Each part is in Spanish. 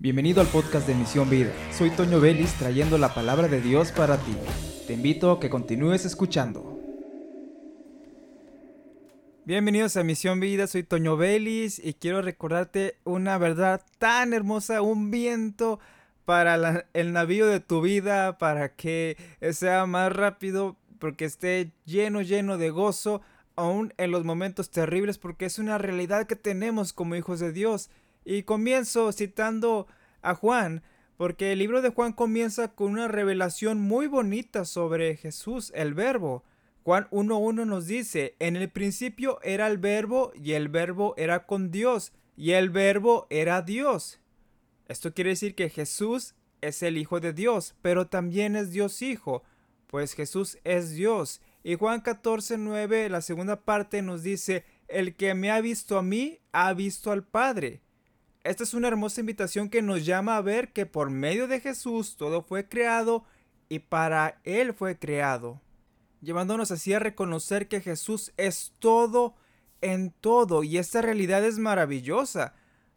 Bienvenido al podcast de Misión Vida. Soy Toño Vélez trayendo la palabra de Dios para ti. Te invito a que continúes escuchando. Bienvenidos a Misión Vida, soy Toño Vélez y quiero recordarte una verdad tan hermosa, un viento para el navío de tu vida, para que sea más rápido, porque esté lleno, lleno de gozo, aún en los momentos terribles, porque es una realidad que tenemos como hijos de Dios. Y comienzo citando a Juan, porque el libro de Juan comienza con una revelación muy bonita sobre Jesús, el verbo. Juan 1.1 nos dice, en el principio era el verbo y el verbo era con Dios y el verbo era Dios. Esto quiere decir que Jesús es el Hijo de Dios, pero también es Dios Hijo, pues Jesús es Dios. Y Juan 14.9, la segunda parte nos dice, el que me ha visto a mí, ha visto al Padre. Esta es una hermosa invitación que nos llama a ver que por medio de Jesús todo fue creado y para Él fue creado, llevándonos así a reconocer que Jesús es todo en todo. Y esta realidad es maravillosa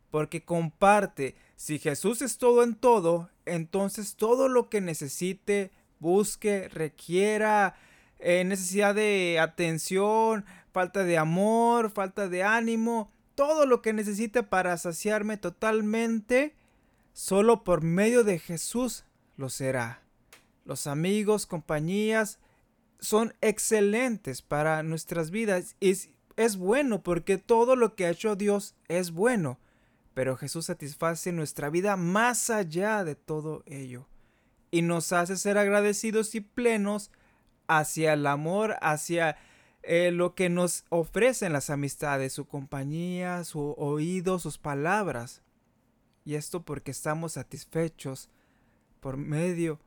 porque comparte, si Jesús es todo en todo, entonces todo lo que necesite, busque, requiera, eh, necesidad de atención, falta de amor, falta de ánimo, todo lo que necesite para saciarme totalmente, solo por medio de Jesús lo será. Los amigos, compañías, son excelentes para nuestras vidas. Y es, es bueno porque todo lo que ha hecho Dios es bueno. Pero Jesús satisface nuestra vida más allá de todo ello. Y nos hace ser agradecidos y plenos hacia el amor, hacia eh, lo que nos ofrecen las amistades, su compañía, su oído, sus palabras. Y esto porque estamos satisfechos por medio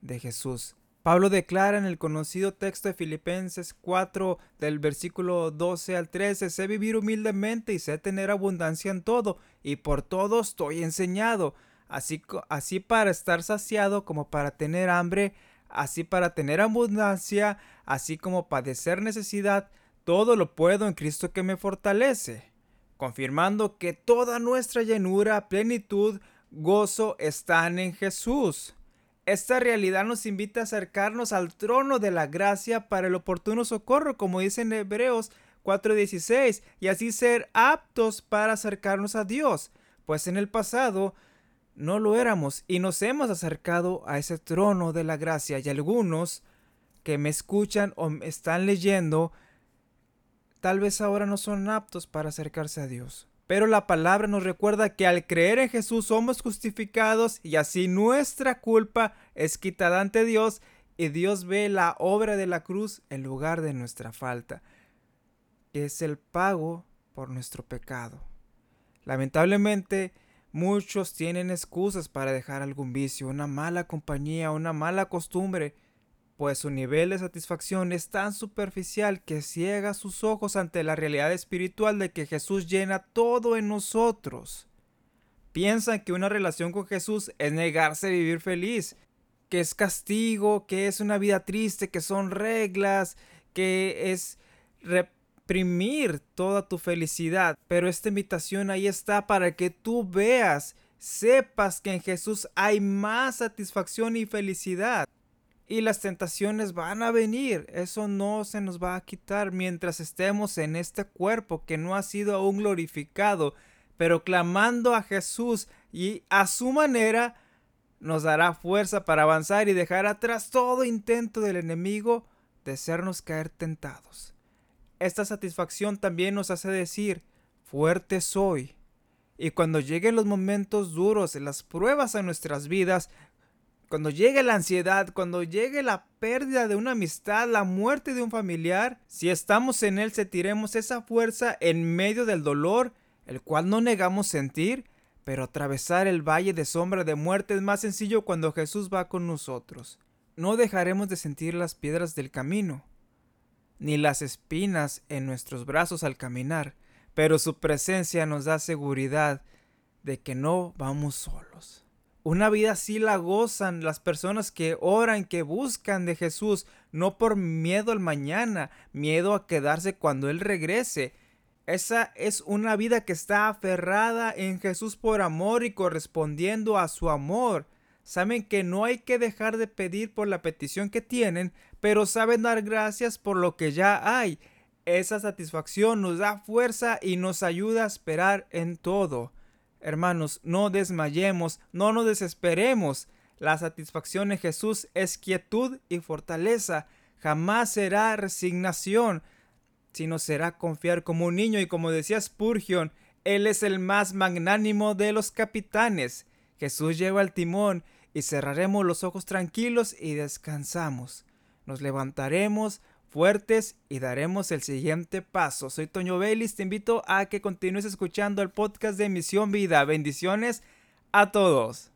de Jesús. Pablo declara en el conocido texto de Filipenses 4 del versículo 12 al 13, sé vivir humildemente y sé tener abundancia en todo, y por todo estoy enseñado, así, así para estar saciado como para tener hambre, así para tener abundancia, así como padecer necesidad, todo lo puedo en Cristo que me fortalece, confirmando que toda nuestra llenura, plenitud, gozo están en Jesús. Esta realidad nos invita a acercarnos al trono de la gracia para el oportuno socorro, como dice en Hebreos 4:16, y así ser aptos para acercarnos a Dios, pues en el pasado no lo éramos y nos hemos acercado a ese trono de la gracia y algunos que me escuchan o me están leyendo tal vez ahora no son aptos para acercarse a Dios. Pero la palabra nos recuerda que al creer en Jesús somos justificados y así nuestra culpa es quitada ante Dios y Dios ve la obra de la cruz en lugar de nuestra falta, que es el pago por nuestro pecado. Lamentablemente, Muchos tienen excusas para dejar algún vicio, una mala compañía, una mala costumbre, pues su nivel de satisfacción es tan superficial que ciega sus ojos ante la realidad espiritual de que Jesús llena todo en nosotros. Piensan que una relación con Jesús es negarse a vivir feliz, que es castigo, que es una vida triste, que son reglas, que es toda tu felicidad, pero esta invitación ahí está para que tú veas, sepas que en Jesús hay más satisfacción y felicidad. Y las tentaciones van a venir, eso no se nos va a quitar mientras estemos en este cuerpo que no ha sido aún glorificado, pero clamando a Jesús y a su manera nos dará fuerza para avanzar y dejar atrás todo intento del enemigo de hacernos caer tentados. Esta satisfacción también nos hace decir, fuerte soy. Y cuando lleguen los momentos duros, las pruebas a nuestras vidas, cuando llegue la ansiedad, cuando llegue la pérdida de una amistad, la muerte de un familiar, si estamos en él, sentiremos esa fuerza en medio del dolor, el cual no negamos sentir, pero atravesar el valle de sombra de muerte es más sencillo cuando Jesús va con nosotros. No dejaremos de sentir las piedras del camino, ni las espinas en nuestros brazos al caminar, pero su presencia nos da seguridad de que no vamos solos. Una vida así la gozan las personas que oran, que buscan de Jesús, no por miedo al mañana, miedo a quedarse cuando Él regrese. Esa es una vida que está aferrada en Jesús por amor y correspondiendo a su amor. Saben que no hay que dejar de pedir por la petición que tienen, pero saben dar gracias por lo que ya hay. Esa satisfacción nos da fuerza y nos ayuda a esperar en todo. Hermanos, no desmayemos, no nos desesperemos. La satisfacción en Jesús es quietud y fortaleza. Jamás será resignación, sino será confiar como un niño y como decía Spurgeon, Él es el más magnánimo de los capitanes. Jesús lleva el timón y cerraremos los ojos tranquilos y descansamos. Nos levantaremos fuertes y daremos el siguiente paso. Soy Toño Vélez, te invito a que continúes escuchando el podcast de Misión Vida. Bendiciones a todos.